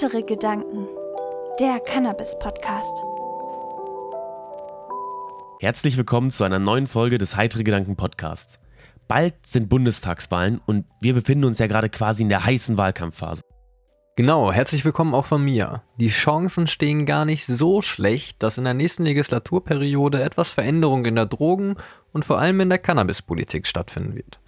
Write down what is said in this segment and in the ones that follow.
Heitere Gedanken, der Cannabis-Podcast. Herzlich willkommen zu einer neuen Folge des Heitere Gedanken Podcasts. Bald sind Bundestagswahlen und wir befinden uns ja gerade quasi in der heißen Wahlkampfphase. Genau, herzlich willkommen auch von mir. Die Chancen stehen gar nicht so schlecht, dass in der nächsten Legislaturperiode etwas Veränderung in der Drogen- und vor allem in der Cannabispolitik stattfinden wird.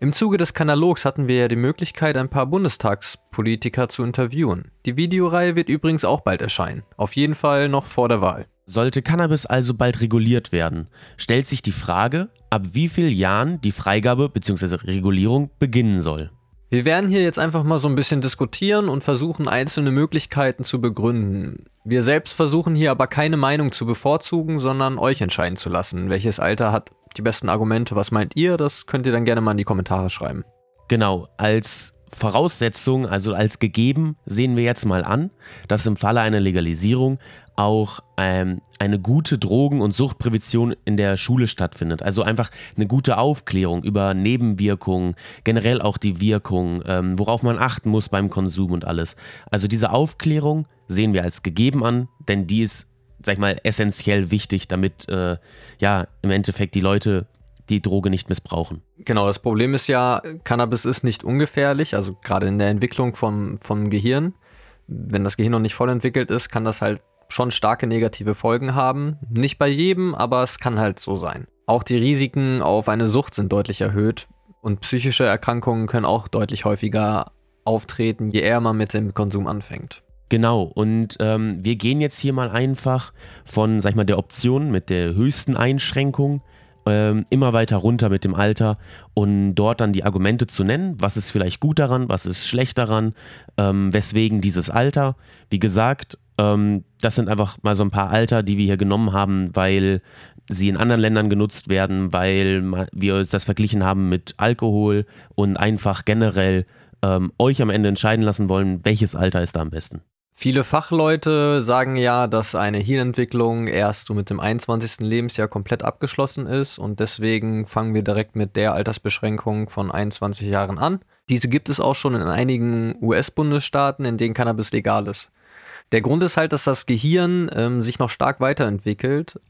Im Zuge des Kanalogs hatten wir ja die Möglichkeit, ein paar Bundestagspolitiker zu interviewen. Die Videoreihe wird übrigens auch bald erscheinen. Auf jeden Fall noch vor der Wahl. Sollte Cannabis also bald reguliert werden, stellt sich die Frage, ab wie vielen Jahren die Freigabe bzw. Regulierung beginnen soll. Wir werden hier jetzt einfach mal so ein bisschen diskutieren und versuchen, einzelne Möglichkeiten zu begründen. Wir selbst versuchen hier aber keine Meinung zu bevorzugen, sondern euch entscheiden zu lassen, welches Alter hat die besten Argumente. Was meint ihr? Das könnt ihr dann gerne mal in die Kommentare schreiben. Genau, als Voraussetzung, also als gegeben, sehen wir jetzt mal an, dass im Falle einer Legalisierung auch ähm, eine gute Drogen- und Suchtprävention in der Schule stattfindet. Also einfach eine gute Aufklärung über Nebenwirkungen, generell auch die Wirkung, ähm, worauf man achten muss beim Konsum und alles. Also diese Aufklärung sehen wir als gegeben an, denn die ist, sag ich mal, essentiell wichtig, damit äh, ja im Endeffekt die Leute die Droge nicht missbrauchen. Genau, das Problem ist ja, Cannabis ist nicht ungefährlich, also gerade in der Entwicklung vom, vom Gehirn. Wenn das Gehirn noch nicht voll entwickelt ist, kann das halt schon starke negative Folgen haben. Nicht bei jedem, aber es kann halt so sein. Auch die Risiken auf eine Sucht sind deutlich erhöht und psychische Erkrankungen können auch deutlich häufiger auftreten, je eher man mit dem Konsum anfängt. Genau, und ähm, wir gehen jetzt hier mal einfach von, sag ich mal, der Option mit der höchsten Einschränkung ähm, immer weiter runter mit dem Alter und dort dann die Argumente zu nennen, was ist vielleicht gut daran, was ist schlecht daran, ähm, weswegen dieses Alter. Wie gesagt, ähm, das sind einfach mal so ein paar Alter, die wir hier genommen haben, weil sie in anderen Ländern genutzt werden, weil wir das verglichen haben mit Alkohol und einfach generell ähm, euch am Ende entscheiden lassen wollen, welches Alter ist da am besten. Viele Fachleute sagen ja, dass eine Hirnentwicklung erst so mit dem 21. Lebensjahr komplett abgeschlossen ist und deswegen fangen wir direkt mit der Altersbeschränkung von 21 Jahren an. Diese gibt es auch schon in einigen US-Bundesstaaten, in denen Cannabis legal ist. Der Grund ist halt, dass das Gehirn ähm, sich noch stark weiterentwickelt,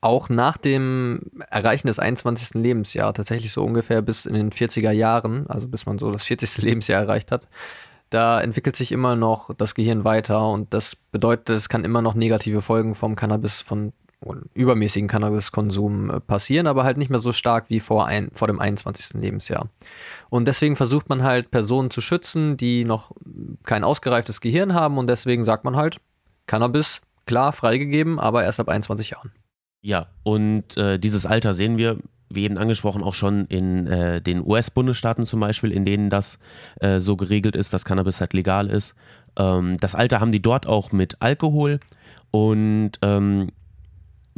auch nach dem Erreichen des 21. Lebensjahres, tatsächlich so ungefähr bis in den 40er Jahren, also bis man so das 40. Lebensjahr erreicht hat, da entwickelt sich immer noch das Gehirn weiter und das bedeutet, es kann immer noch negative Folgen vom Cannabis, von übermäßigen Cannabiskonsum äh, passieren, aber halt nicht mehr so stark wie vor, ein, vor dem 21. Lebensjahr. Und deswegen versucht man halt Personen zu schützen, die noch kein ausgereiftes Gehirn haben und deswegen sagt man halt, Cannabis, klar, freigegeben, aber erst ab 21 Jahren. Ja, und äh, dieses Alter sehen wir wie eben angesprochen, auch schon in äh, den US-Bundesstaaten zum Beispiel, in denen das äh, so geregelt ist, dass Cannabis halt legal ist. Ähm, das Alter haben die dort auch mit Alkohol und ähm,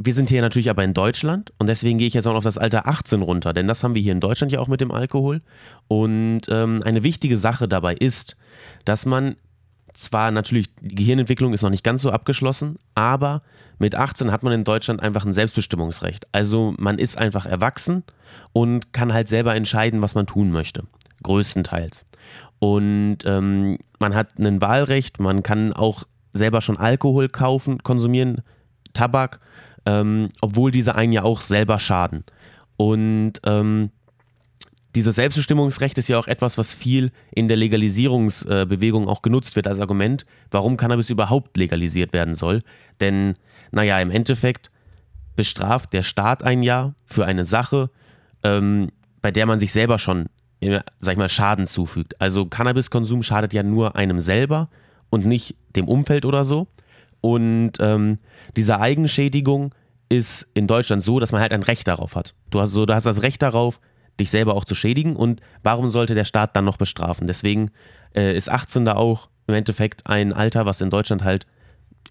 wir sind hier natürlich aber in Deutschland und deswegen gehe ich jetzt auch auf das Alter 18 runter, denn das haben wir hier in Deutschland ja auch mit dem Alkohol. Und ähm, eine wichtige Sache dabei ist, dass man zwar natürlich, die Gehirnentwicklung ist noch nicht ganz so abgeschlossen, aber mit 18 hat man in Deutschland einfach ein Selbstbestimmungsrecht. Also man ist einfach erwachsen und kann halt selber entscheiden, was man tun möchte. Größtenteils. Und ähm, man hat ein Wahlrecht, man kann auch selber schon Alkohol kaufen, konsumieren, Tabak, ähm, obwohl diese einen ja auch selber schaden. Und ähm, dieses Selbstbestimmungsrecht ist ja auch etwas, was viel in der Legalisierungsbewegung auch genutzt wird als Argument, warum Cannabis überhaupt legalisiert werden soll. Denn, naja, im Endeffekt bestraft der Staat ein Jahr für eine Sache, ähm, bei der man sich selber schon, sag ich mal, Schaden zufügt. Also Cannabiskonsum schadet ja nur einem selber und nicht dem Umfeld oder so. Und ähm, diese Eigenschädigung ist in Deutschland so, dass man halt ein Recht darauf hat. Du hast, so, du hast das Recht darauf, dich selber auch zu schädigen und warum sollte der Staat dann noch bestrafen? Deswegen äh, ist 18 da auch im Endeffekt ein Alter, was in Deutschland halt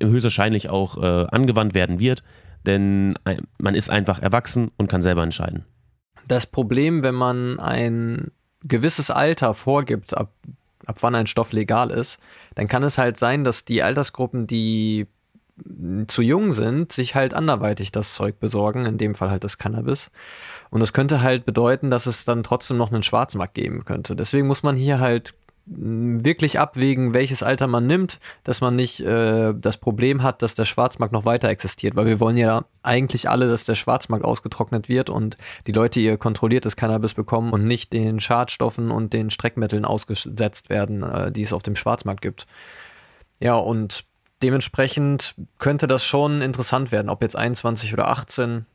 höchstwahrscheinlich auch äh, angewandt werden wird, denn äh, man ist einfach erwachsen und kann selber entscheiden. Das Problem, wenn man ein gewisses Alter vorgibt, ab, ab wann ein Stoff legal ist, dann kann es halt sein, dass die Altersgruppen, die zu jung sind, sich halt anderweitig das Zeug besorgen, in dem Fall halt das Cannabis. Und das könnte halt bedeuten, dass es dann trotzdem noch einen Schwarzmarkt geben könnte. Deswegen muss man hier halt wirklich abwägen, welches Alter man nimmt, dass man nicht äh, das Problem hat, dass der Schwarzmarkt noch weiter existiert, weil wir wollen ja eigentlich alle, dass der Schwarzmarkt ausgetrocknet wird und die Leute ihr kontrolliertes Cannabis bekommen und nicht den Schadstoffen und den Streckmitteln ausgesetzt werden, äh, die es auf dem Schwarzmarkt gibt. Ja, und dementsprechend könnte das schon interessant werden, ob jetzt 21 oder 18.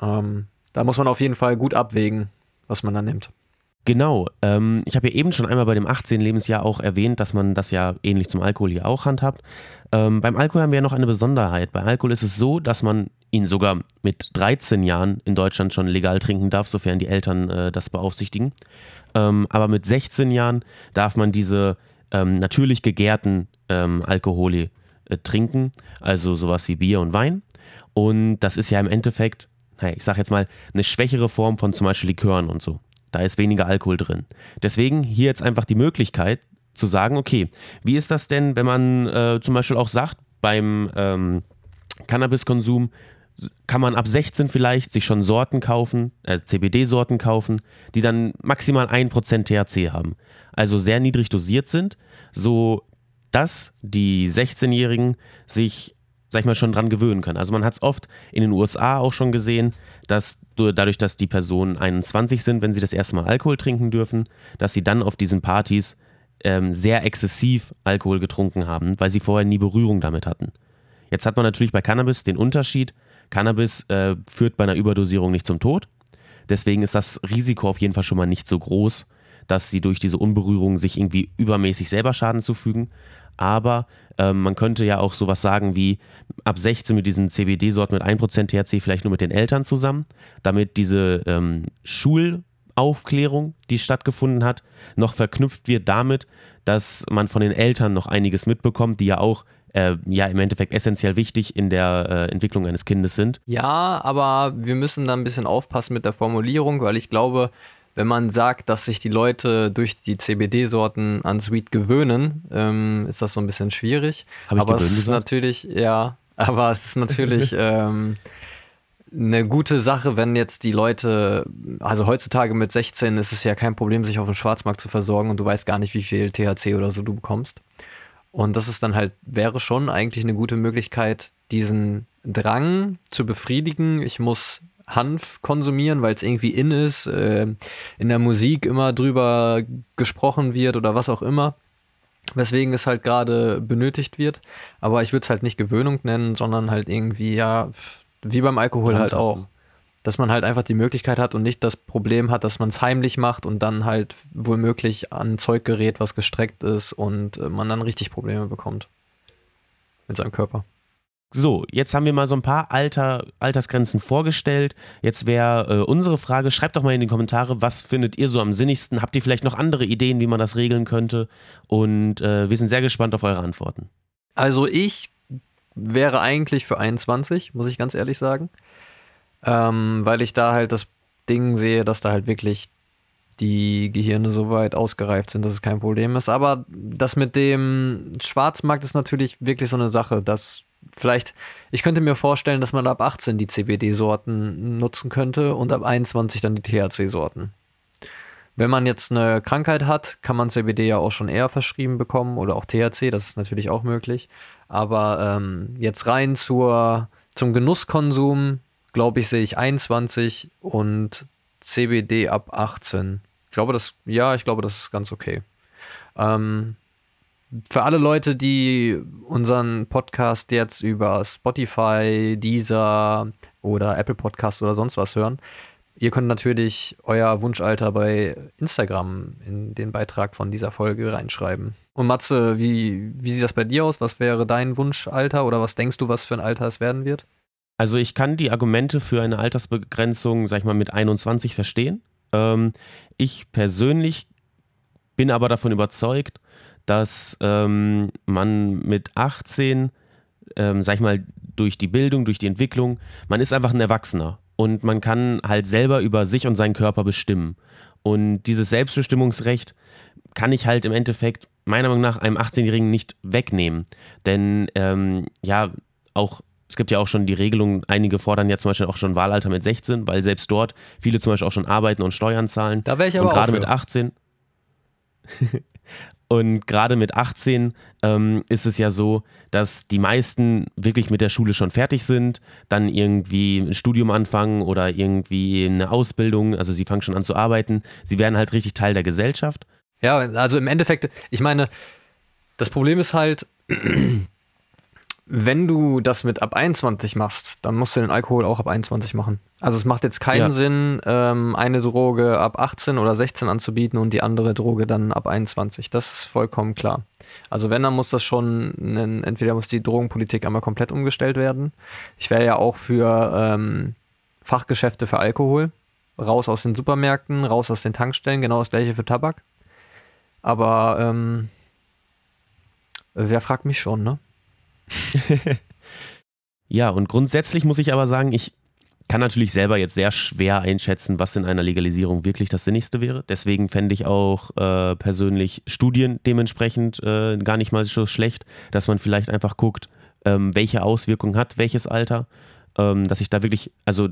Ähm, da muss man auf jeden Fall gut abwägen, was man da nimmt. Genau. Ähm, ich habe ja eben schon einmal bei dem 18. Lebensjahr auch erwähnt, dass man das ja ähnlich zum Alkohol hier auch handhabt. Ähm, beim Alkohol haben wir ja noch eine Besonderheit. Bei Alkohol ist es so, dass man ihn sogar mit 13 Jahren in Deutschland schon legal trinken darf, sofern die Eltern äh, das beaufsichtigen. Ähm, aber mit 16 Jahren darf man diese ähm, natürlich gegärten ähm, Alkohole äh, trinken, also sowas wie Bier und Wein. Und das ist ja im Endeffekt, ich sage jetzt mal, eine schwächere Form von zum Beispiel Likören und so. Da ist weniger Alkohol drin. Deswegen hier jetzt einfach die Möglichkeit zu sagen, okay, wie ist das denn, wenn man äh, zum Beispiel auch sagt, beim ähm, Cannabiskonsum kann man ab 16 vielleicht sich schon Sorten kaufen, äh, CBD-Sorten kaufen, die dann maximal 1% THC haben. Also sehr niedrig dosiert sind, so dass die 16-Jährigen sich, sag ich mal, schon dran gewöhnen können. Also man hat es oft in den USA auch schon gesehen, dass dadurch, dass die Personen 21 sind, wenn sie das erste Mal Alkohol trinken dürfen, dass sie dann auf diesen Partys ähm, sehr exzessiv Alkohol getrunken haben, weil sie vorher nie Berührung damit hatten. Jetzt hat man natürlich bei Cannabis den Unterschied, Cannabis äh, führt bei einer Überdosierung nicht zum Tod. Deswegen ist das Risiko auf jeden Fall schon mal nicht so groß, dass sie durch diese Unberührung sich irgendwie übermäßig selber Schaden zufügen aber ähm, man könnte ja auch sowas sagen wie ab 16 mit diesen CBD-Sorten mit 1% THC vielleicht nur mit den Eltern zusammen, damit diese ähm, Schulaufklärung, die stattgefunden hat, noch verknüpft wird damit, dass man von den Eltern noch einiges mitbekommt, die ja auch äh, ja im Endeffekt essentiell wichtig in der äh, Entwicklung eines Kindes sind. Ja, aber wir müssen da ein bisschen aufpassen mit der Formulierung, weil ich glaube, wenn man sagt, dass sich die Leute durch die CBD-Sorten an Sweet gewöhnen, ähm, ist das so ein bisschen schwierig. Aber es ist gesagt? natürlich, ja, aber es ist natürlich ähm, eine gute Sache, wenn jetzt die Leute, also heutzutage mit 16 ist es ja kein Problem, sich auf dem Schwarzmarkt zu versorgen und du weißt gar nicht, wie viel THC oder so du bekommst. Und das ist dann halt, wäre schon eigentlich eine gute Möglichkeit, diesen Drang zu befriedigen. Ich muss Hanf konsumieren, weil es irgendwie in ist, äh, in der Musik immer drüber gesprochen wird oder was auch immer. Weswegen es halt gerade benötigt wird. Aber ich würde es halt nicht Gewöhnung nennen, sondern halt irgendwie, ja, wie beim Alkohol halt auch. Dass man halt einfach die Möglichkeit hat und nicht das Problem hat, dass man es heimlich macht und dann halt womöglich an Zeug gerät, was gestreckt ist und äh, man dann richtig Probleme bekommt. Mit seinem Körper. So, jetzt haben wir mal so ein paar Alter, Altersgrenzen vorgestellt. Jetzt wäre äh, unsere Frage, schreibt doch mal in die Kommentare, was findet ihr so am sinnigsten? Habt ihr vielleicht noch andere Ideen, wie man das regeln könnte? Und äh, wir sind sehr gespannt auf eure Antworten. Also ich wäre eigentlich für 21, muss ich ganz ehrlich sagen. Ähm, weil ich da halt das Ding sehe, dass da halt wirklich die Gehirne so weit ausgereift sind, dass es kein Problem ist. Aber das mit dem Schwarzmarkt ist natürlich wirklich so eine Sache, dass vielleicht, ich könnte mir vorstellen, dass man ab 18 die CBD-Sorten nutzen könnte und ab 21 dann die THC-Sorten. Wenn man jetzt eine Krankheit hat, kann man CBD ja auch schon eher verschrieben bekommen oder auch THC, das ist natürlich auch möglich. Aber ähm, jetzt rein zur, zum Genusskonsum, glaube ich, sehe ich 21 und CBD ab 18. Ich glaube, das, ja, ich glaube, das ist ganz okay. Ähm, für alle Leute, die unseren Podcast jetzt über Spotify, Deezer oder Apple Podcast oder sonst was hören, ihr könnt natürlich euer Wunschalter bei Instagram in den Beitrag von dieser Folge reinschreiben. Und Matze, wie, wie sieht das bei dir aus? Was wäre dein Wunschalter oder was denkst du, was für ein Alter es werden wird? Also ich kann die Argumente für eine Altersbegrenzung, sag ich mal, mit 21 verstehen. Ähm, ich persönlich bin aber davon überzeugt, dass ähm, man mit 18, ähm, sag ich mal, durch die Bildung, durch die Entwicklung, man ist einfach ein Erwachsener und man kann halt selber über sich und seinen Körper bestimmen. Und dieses Selbstbestimmungsrecht kann ich halt im Endeffekt meiner Meinung nach einem 18-Jährigen nicht wegnehmen. Denn ähm, ja, auch es gibt ja auch schon die Regelung, einige fordern ja zum Beispiel auch schon Wahlalter mit 16, weil selbst dort viele zum Beispiel auch schon arbeiten und Steuern zahlen. Da wäre ich aber und auch gerade mit 18 Und gerade mit 18 ähm, ist es ja so, dass die meisten wirklich mit der Schule schon fertig sind, dann irgendwie ein Studium anfangen oder irgendwie eine Ausbildung, also sie fangen schon an zu arbeiten. Sie werden halt richtig Teil der Gesellschaft. Ja, also im Endeffekt, ich meine, das Problem ist halt, wenn du das mit ab 21 machst, dann musst du den Alkohol auch ab 21 machen. Also es macht jetzt keinen ja. Sinn, ähm, eine Droge ab 18 oder 16 anzubieten und die andere Droge dann ab 21. Das ist vollkommen klar. Also wenn, dann muss das schon, entweder muss die Drogenpolitik einmal komplett umgestellt werden. Ich wäre ja auch für ähm, Fachgeschäfte für Alkohol. Raus aus den Supermärkten, raus aus den Tankstellen, genau das gleiche für Tabak. Aber ähm, wer fragt mich schon, ne? ja, und grundsätzlich muss ich aber sagen, ich kann natürlich selber jetzt sehr schwer einschätzen, was in einer Legalisierung wirklich das Sinnigste wäre. Deswegen fände ich auch äh, persönlich Studien dementsprechend äh, gar nicht mal so schlecht, dass man vielleicht einfach guckt, ähm, welche Auswirkungen hat welches Alter, ähm, dass ich da wirklich, also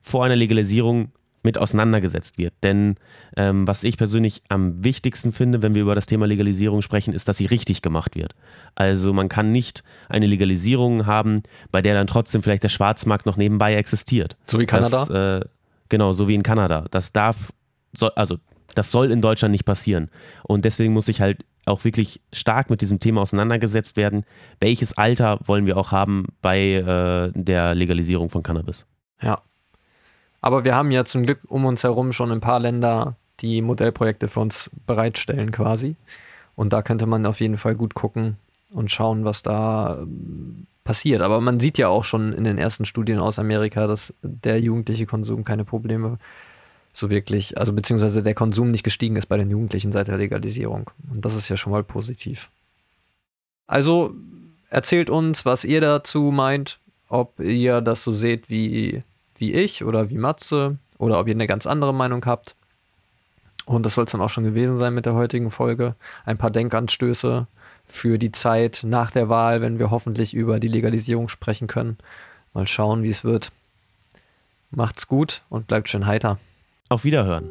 vor einer Legalisierung mit auseinandergesetzt wird. Denn ähm, was ich persönlich am wichtigsten finde, wenn wir über das Thema Legalisierung sprechen, ist, dass sie richtig gemacht wird. Also man kann nicht eine Legalisierung haben, bei der dann trotzdem vielleicht der Schwarzmarkt noch nebenbei existiert. So wie Kanada? Das, äh, genau, so wie in Kanada. Das darf, soll, also das soll in Deutschland nicht passieren. Und deswegen muss ich halt auch wirklich stark mit diesem Thema auseinandergesetzt werden. Welches Alter wollen wir auch haben bei äh, der Legalisierung von Cannabis? Ja, aber wir haben ja zum Glück um uns herum schon ein paar Länder, die Modellprojekte für uns bereitstellen quasi. Und da könnte man auf jeden Fall gut gucken und schauen, was da ähm, passiert. Aber man sieht ja auch schon in den ersten Studien aus Amerika, dass der jugendliche Konsum keine Probleme so wirklich, also beziehungsweise der Konsum nicht gestiegen ist bei den Jugendlichen seit der Legalisierung. Und das ist ja schon mal positiv. Also erzählt uns, was ihr dazu meint, ob ihr das so seht wie wie ich oder wie Matze oder ob ihr eine ganz andere Meinung habt. Und das soll es dann auch schon gewesen sein mit der heutigen Folge. Ein paar Denkanstöße für die Zeit nach der Wahl, wenn wir hoffentlich über die Legalisierung sprechen können. Mal schauen, wie es wird. Macht's gut und bleibt schön heiter. Auf Wiederhören.